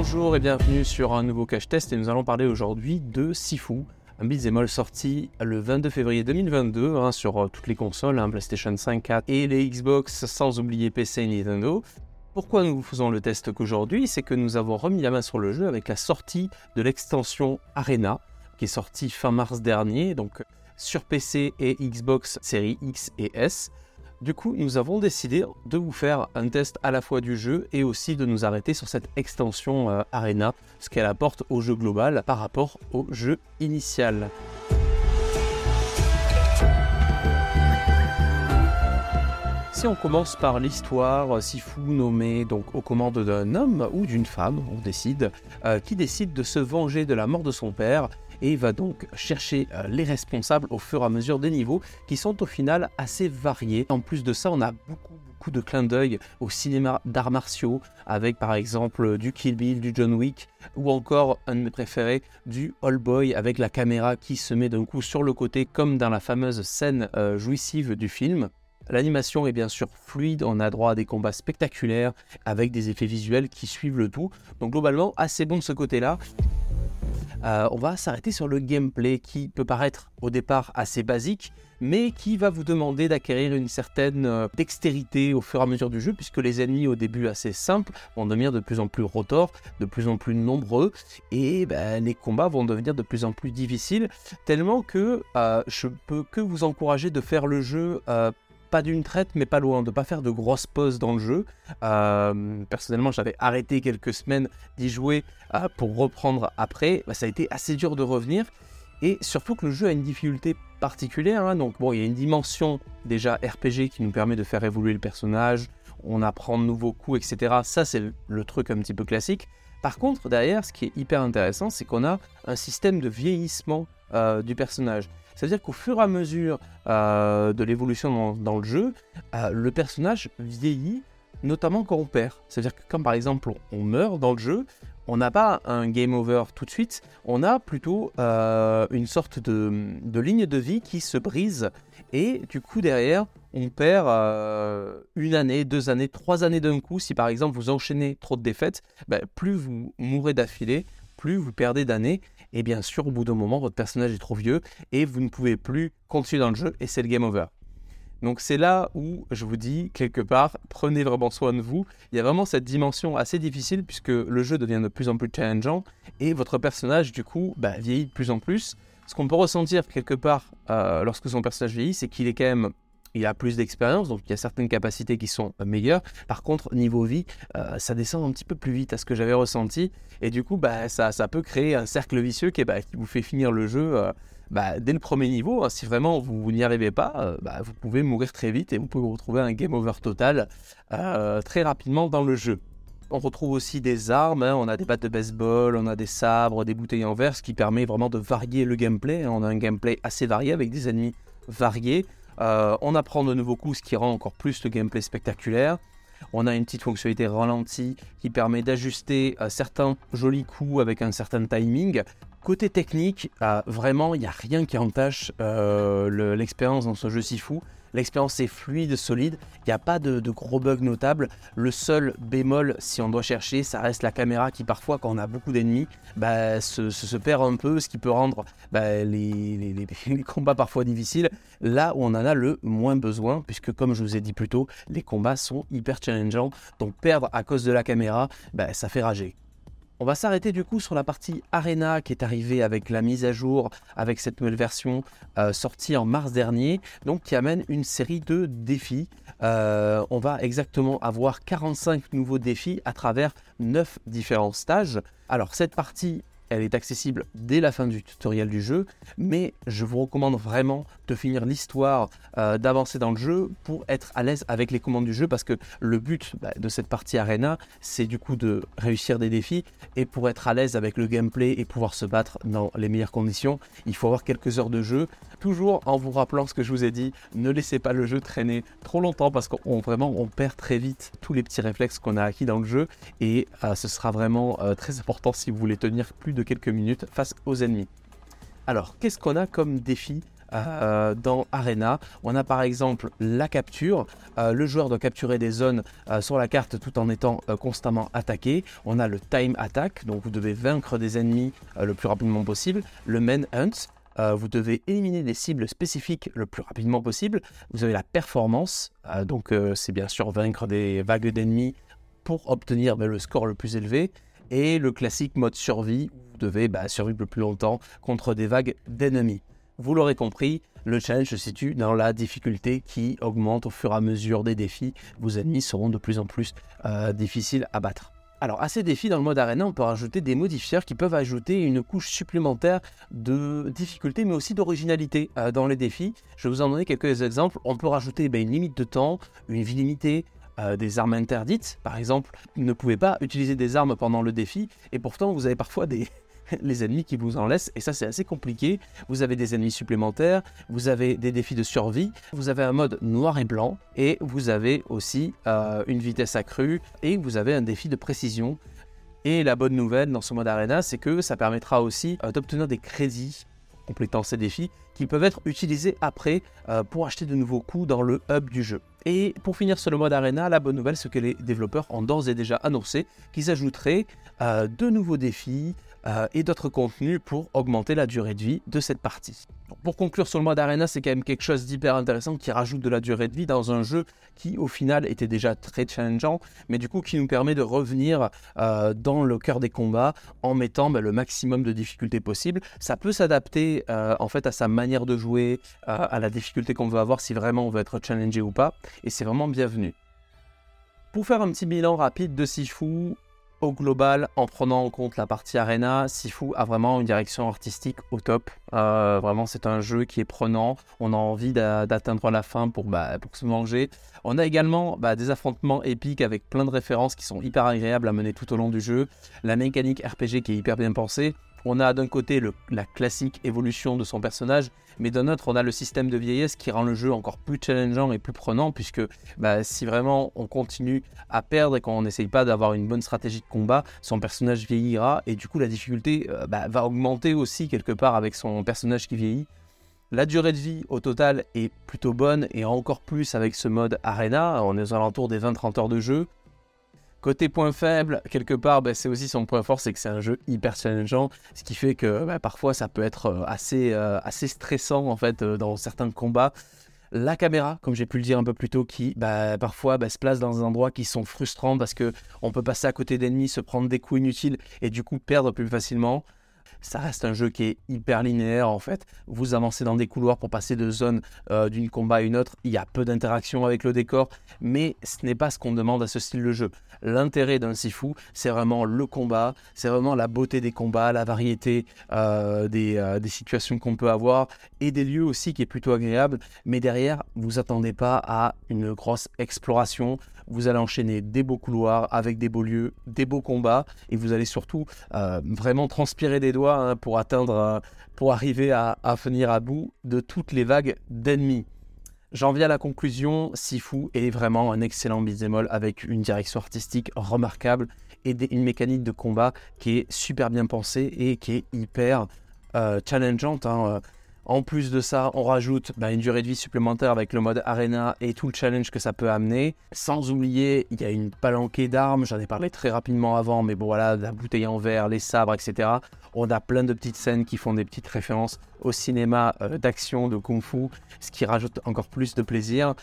Bonjour et bienvenue sur un nouveau cache test et nous allons parler aujourd'hui de Sifu, un beat'em sorti le 22 février 2022 hein, sur euh, toutes les consoles, hein, PlayStation 5, 4 et les Xbox, sans oublier PC et Nintendo. Pourquoi nous faisons le test qu'aujourd'hui? C'est que nous avons remis la main sur le jeu avec la sortie de l'extension Arena, qui est sortie fin mars dernier, donc sur PC et Xbox série X et S. Du coup, nous avons décidé de vous faire un test à la fois du jeu et aussi de nous arrêter sur cette extension euh, Arena, ce qu'elle apporte au jeu global par rapport au jeu initial. Si on commence par l'histoire, Sifu nommé donc aux commandes d'un homme ou d'une femme, on décide, euh, qui décide de se venger de la mort de son père et va donc chercher euh, les responsables au fur et à mesure des niveaux qui sont au final assez variés. En plus de ça, on a beaucoup beaucoup de clins d'œil au cinéma d'arts martiaux avec par exemple du Kill Bill, du John Wick ou encore un de mes préférés du All Boy avec la caméra qui se met d'un coup sur le côté comme dans la fameuse scène euh, jouissive du film. L'animation est bien sûr fluide, on a droit à des combats spectaculaires avec des effets visuels qui suivent le tout. Donc globalement assez bon de ce côté-là. Euh, on va s'arrêter sur le gameplay qui peut paraître au départ assez basique, mais qui va vous demander d'acquérir une certaine euh, dextérité au fur et à mesure du jeu, puisque les ennemis au début assez simples vont devenir de plus en plus rotors, de plus en plus nombreux, et ben, les combats vont devenir de plus en plus difficiles, tellement que euh, je peux que vous encourager de faire le jeu pas d'une traite, mais pas loin, de pas faire de grosses pauses dans le jeu. Euh, personnellement, j'avais arrêté quelques semaines d'y jouer euh, pour reprendre après. Bah, ça a été assez dur de revenir. Et surtout que le jeu a une difficulté particulière. Hein. Donc, bon, il y a une dimension déjà RPG qui nous permet de faire évoluer le personnage. On apprend de nouveaux coups, etc. Ça, c'est le truc un petit peu classique. Par contre, derrière, ce qui est hyper intéressant, c'est qu'on a un système de vieillissement euh, du personnage. C'est-à-dire qu'au fur et à mesure euh, de l'évolution dans, le jeu, euh, le personnage vieillit, notamment quand on perd. C'est-à-dire que quand par exemple on meurt dans le jeu, on n'a pas un game over tout de suite, on a plutôt euh, une sorte de, ligne de vie qui se brise et du coup derrière on perd une année, deux années, trois années d'un coup. Si par exemple vous enchaînez trop de défaites, ben, plus vous mourrez d'affilée, plus vous perdez d'années. Et bien sûr, au bout d'un moment, votre personnage est trop vieux et vous ne pouvez plus continuer dans le jeu et c'est le game over. Donc c'est là où je vous dis, quelque part, prenez vraiment soin de vous. Il y a vraiment cette dimension assez difficile puisque le jeu devient de plus en plus challengeant et votre personnage, du coup, bah, vieillit de plus en plus. Ce qu'on peut ressentir quelque part euh, lorsque son personnage vieillit, c'est qu'il est quand même il a plus d'expérience, donc il y a certaines capacités qui sont meilleures. Par contre, niveau vie, euh, ça descend un petit peu plus vite à ce que j'avais ressenti. Et du coup, bah, ça, peut créer un cercle vicieux qui, bah, vous fait finir le jeu euh, bah, dès le premier niveau. Hein. Si vraiment vous, n'y arrivez pas, euh, vous pouvez mourir très vite et vous pouvez retrouver un game over total très rapidement dans le jeu. On retrouve aussi des armes, hein. on a des battes de baseball, on a des sabres, des bouteilles en verre, ce qui permet vraiment de varier le gameplay. On a un gameplay assez varié avec des ennemis variés. Euh, on apprend de nouveaux coups, ce qui rend encore plus le gameplay spectaculaire. On a une petite fonctionnalité ralentie qui permet d'ajuster euh, certains jolis coups avec un certain timing. Côté technique, euh, vraiment, il n'y a rien qui entache l'expérience dans ce jeu si fou. L'expérience est fluide, solide, il n'y a pas de, gros bugs notables. Le seul bémol, si on doit chercher, ça reste la caméra qui parfois, quand on a beaucoup d'ennemis, bah, se, perd un peu, ce qui peut rendre bah, les, combats parfois difficiles, là où on en a le moins besoin, puisque comme je vous ai dit plus tôt, les combats sont hyper challengeants, donc perdre à cause de la caméra, bah, ça fait rager. On va s'arrêter du coup sur la partie Arena qui est arrivée avec la mise à jour, avec cette nouvelle version euh, sortie en mars dernier, donc qui amène une série de défis. Euh, on va exactement avoir 45 nouveaux défis à travers 9 différents stages. Alors cette partie elle est accessible dès la fin du tutoriel du jeu, mais je vous recommande vraiment de finir l'histoire, euh, d'avancer dans le jeu pour être à l'aise avec les commandes du jeu, parce que le but bah, de cette partie arena, c'est du coup de réussir des défis, et pour être à l'aise avec le gameplay et pouvoir se battre dans les meilleures conditions, il faut avoir quelques heures de jeu, toujours en vous rappelant ce que je vous ai dit, ne laissez pas le jeu traîner trop longtemps, parce qu'on vraiment on perd très vite tous les petits réflexes qu'on a acquis dans le jeu, et euh, ce sera vraiment euh, très important si vous voulez tenir plus de quelques minutes face aux ennemis. Alors, qu'est-ce qu'on a comme défi euh, dans Arena? On a par exemple la capture. Euh, le joueur doit capturer des zones euh, sur la carte tout en étant constamment attaqué. On a le time attack, donc vous devez vaincre des ennemis le plus rapidement possible. Le main hunt, vous devez éliminer des cibles spécifiques le plus rapidement possible. Vous avez la performance, donc c'est bien sûr vaincre des vagues d'ennemis pour obtenir ben, le score le plus élevé. Et le classique mode survie, vous devez bah, survivre le plus longtemps contre des vagues d'ennemis. Vous l'aurez compris, le challenge se situe dans la difficulté qui augmente au fur et à mesure des défis. Vos ennemis seront de plus en plus euh, difficiles à battre. Alors à ces défis dans le mode arena, on peut rajouter des modifiers qui peuvent ajouter une couche supplémentaire de difficulté mais aussi d'originalité euh, dans les défis. Je vais vous en donner quelques exemples. On peut rajouter ben, une limite de temps, une vie limitée, euh, des armes interdites. Par exemple, ne pouvez pas utiliser des armes pendant le défi et pourtant vous avez parfois des, ennemis qui vous en laissent, et ça c'est assez compliqué. Vous avez des ennemis supplémentaires, vous avez des défis de survie, vous avez un mode noir et blanc, et vous avez aussi euh, une vitesse accrue, et vous avez un défi de précision. Et la bonne nouvelle dans ce mode arena, c'est que ça permettra aussi euh, d'obtenir des crédits complétant ces défis qui peuvent être utilisés après euh, pour acheter de nouveaux coups dans le hub du jeu. Et pour finir sur le mode arena, la bonne nouvelle c'est que les développeurs ont d'ores et déjà annoncé qu'ils ajouteraient de nouveaux défis, euh, et d'autres contenus pour augmenter la durée de vie de cette partie. pour conclure sur le mode arena, c'est quand même quelque chose d'hyper intéressant qui rajoute de la durée de vie dans un jeu qui au final était déjà très challengeant, mais du coup qui nous permet de revenir euh, dans le cœur des combats en mettant ben, le maximum de difficulté possible. Ça peut s'adapter euh, en fait à sa manière de jouer, à la difficulté qu'on veut avoir si vraiment on veut être challengé ou pas, et c'est vraiment bienvenu. Pour faire un petit bilan rapide de Sifu, au global, en prenant en compte la partie arena, Sifu a vraiment une direction artistique au top. Euh, vraiment, c'est un jeu qui est prenant. On a envie d'atteindre la fin pour, bah, se manger. On a également bah, des affrontements épiques avec plein de références qui sont hyper agréables à mener tout au long du jeu. La mécanique RPG qui est hyper bien pensée. On a d'un côté la classique évolution de son personnage, mais d'un autre, on a le système de vieillesse qui rend le jeu encore plus challengeant et plus prenant, puisque bah, si vraiment on continue à perdre et qu'on n'essaye pas d'avoir une bonne stratégie de combat, son personnage vieillira et du coup la difficulté euh, bah, va augmenter aussi quelque part avec son personnage qui vieillit. La durée de vie au total est plutôt bonne et encore plus avec ce mode arena, on est aux alentours des 20-30 heures de jeu. Côté point faible, quelque part, bah, c'est aussi son point fort, c'est que c'est un jeu hyper challengeant, ce qui fait que bah, parfois ça peut être euh, assez, euh, assez stressant en fait euh, dans certains combats. La caméra, comme j'ai pu le dire un peu plus tôt, qui bah, parfois se place dans des endroits qui sont frustrants parce que on peut passer à côté d'ennemis, se prendre des coups inutiles et du coup perdre plus facilement ça reste un jeu qui est hyper linéaire en fait. Vous avancez dans des couloirs pour passer de zone euh, d'une combat à une autre. Il y a peu d'interaction avec le décor, mais ce n'est pas ce qu'on demande à ce style de jeu. L'intérêt d'un Sifu, c'est vraiment le combat, c'est vraiment la beauté des combats, la variété euh, des, euh, des, situations qu'on peut avoir et des lieux aussi qui est plutôt agréable. Mais derrière, vous attendez pas à une grosse exploration. Vous allez enchaîner des beaux couloirs avec des beaux lieux, des beaux combats et vous allez surtout vraiment transpirer des doigts Hein, pour atteindre, euh, pour arriver à, à venir à bout de toutes les vagues d'ennemis. J'en viens à la conclusion, Sifu est vraiment un excellent beat'em avec une direction artistique remarquable et une mécanique de combat qui est super bien pensée et qui est hyper euh, challengeante. Hein. En plus de ça, on rajoute bah, une durée de vie supplémentaire avec le mode arena et tout le challenge que ça peut amener. Sans oublier, il y a une palanquée d'armes, j'en ai parlé très rapidement avant, mais bon voilà, la bouteille en verre, les sabres, etc. On a plein de petites scènes qui font des petites références au cinéma euh, d'action, de kung-fu, ce qui rajoute encore plus de plaisir.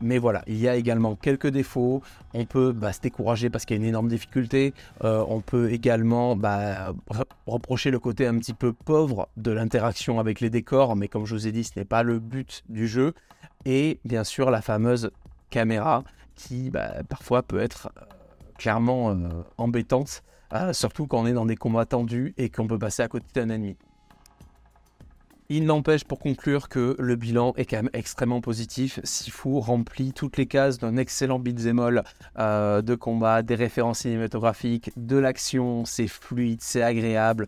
Mais voilà, il y a également quelques défauts. On peut bah, se décourager parce qu'il y a une énorme difficulté. Euh, on peut également bah, reprocher le côté un petit peu pauvre de l'interaction avec les décors, mais comme je vous ai dit, ce n'est pas le but du jeu. Et bien sûr, la fameuse caméra qui bah, parfois peut être euh, clairement euh, embêtante, surtout quand on est dans des combats tendus et qu'on peut passer à côté d'un ennemi. Il n'empêche pour conclure que le bilan est quand même extrêmement positif. Sifu remplit toutes les cases d'un excellent beat'em all euh, de combat, des références cinématographiques, de l'action, c'est fluide, c'est agréable.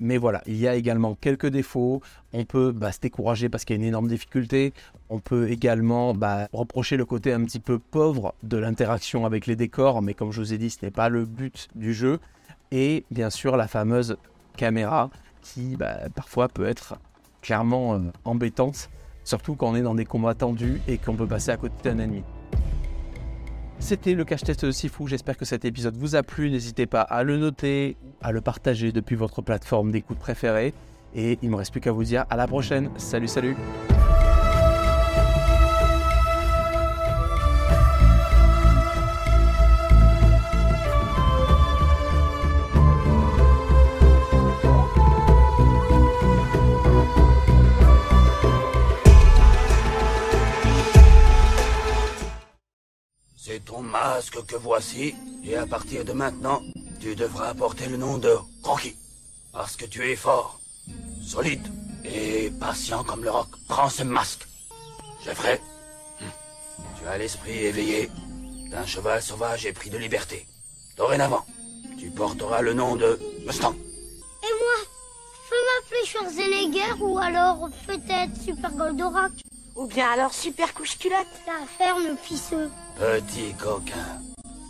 Mais voilà, il y a également quelques défauts. On peut bah, se décourager parce qu'il y a une énorme difficulté. On peut également bah, reprocher le côté un petit peu pauvre de l'interaction avec les décors. Mais comme je vous ai dit, ce n'est pas le but du jeu. Et bien sûr, la fameuse caméra qui bah, parfois peut être clairement euh, embêtante, surtout quand on est dans des combats tendus et qu'on peut passer à côté d'un ennemi. C'était le cache-test de Sifu, j'espère que cet épisode vous a plu, n'hésitez pas à le noter, à le partager depuis votre plateforme d'écoute préférée, et il me reste plus qu'à vous dire à la prochaine, salut salut C'est ton masque que voici, et à partir de maintenant, tu devras porter le nom de Rocky. Parce que tu es fort, solide et patient comme le roc. Prends ce masque. Jeffrey, hum, tu as l'esprit éveillé d'un cheval sauvage et pris de liberté. Dorénavant, tu porteras le nom de Mustang. Et moi Je peux m'appeler Schwarzenegger ou alors peut-être Super Goldorak ou bien alors super couche-culotte La ferme, pisseux. Petit coquin.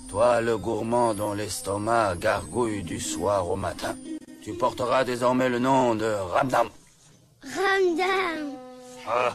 Toi, le gourmand dont l'estomac gargouille du soir au matin. Tu porteras désormais le nom de Ramdam. Ramdam. Ah,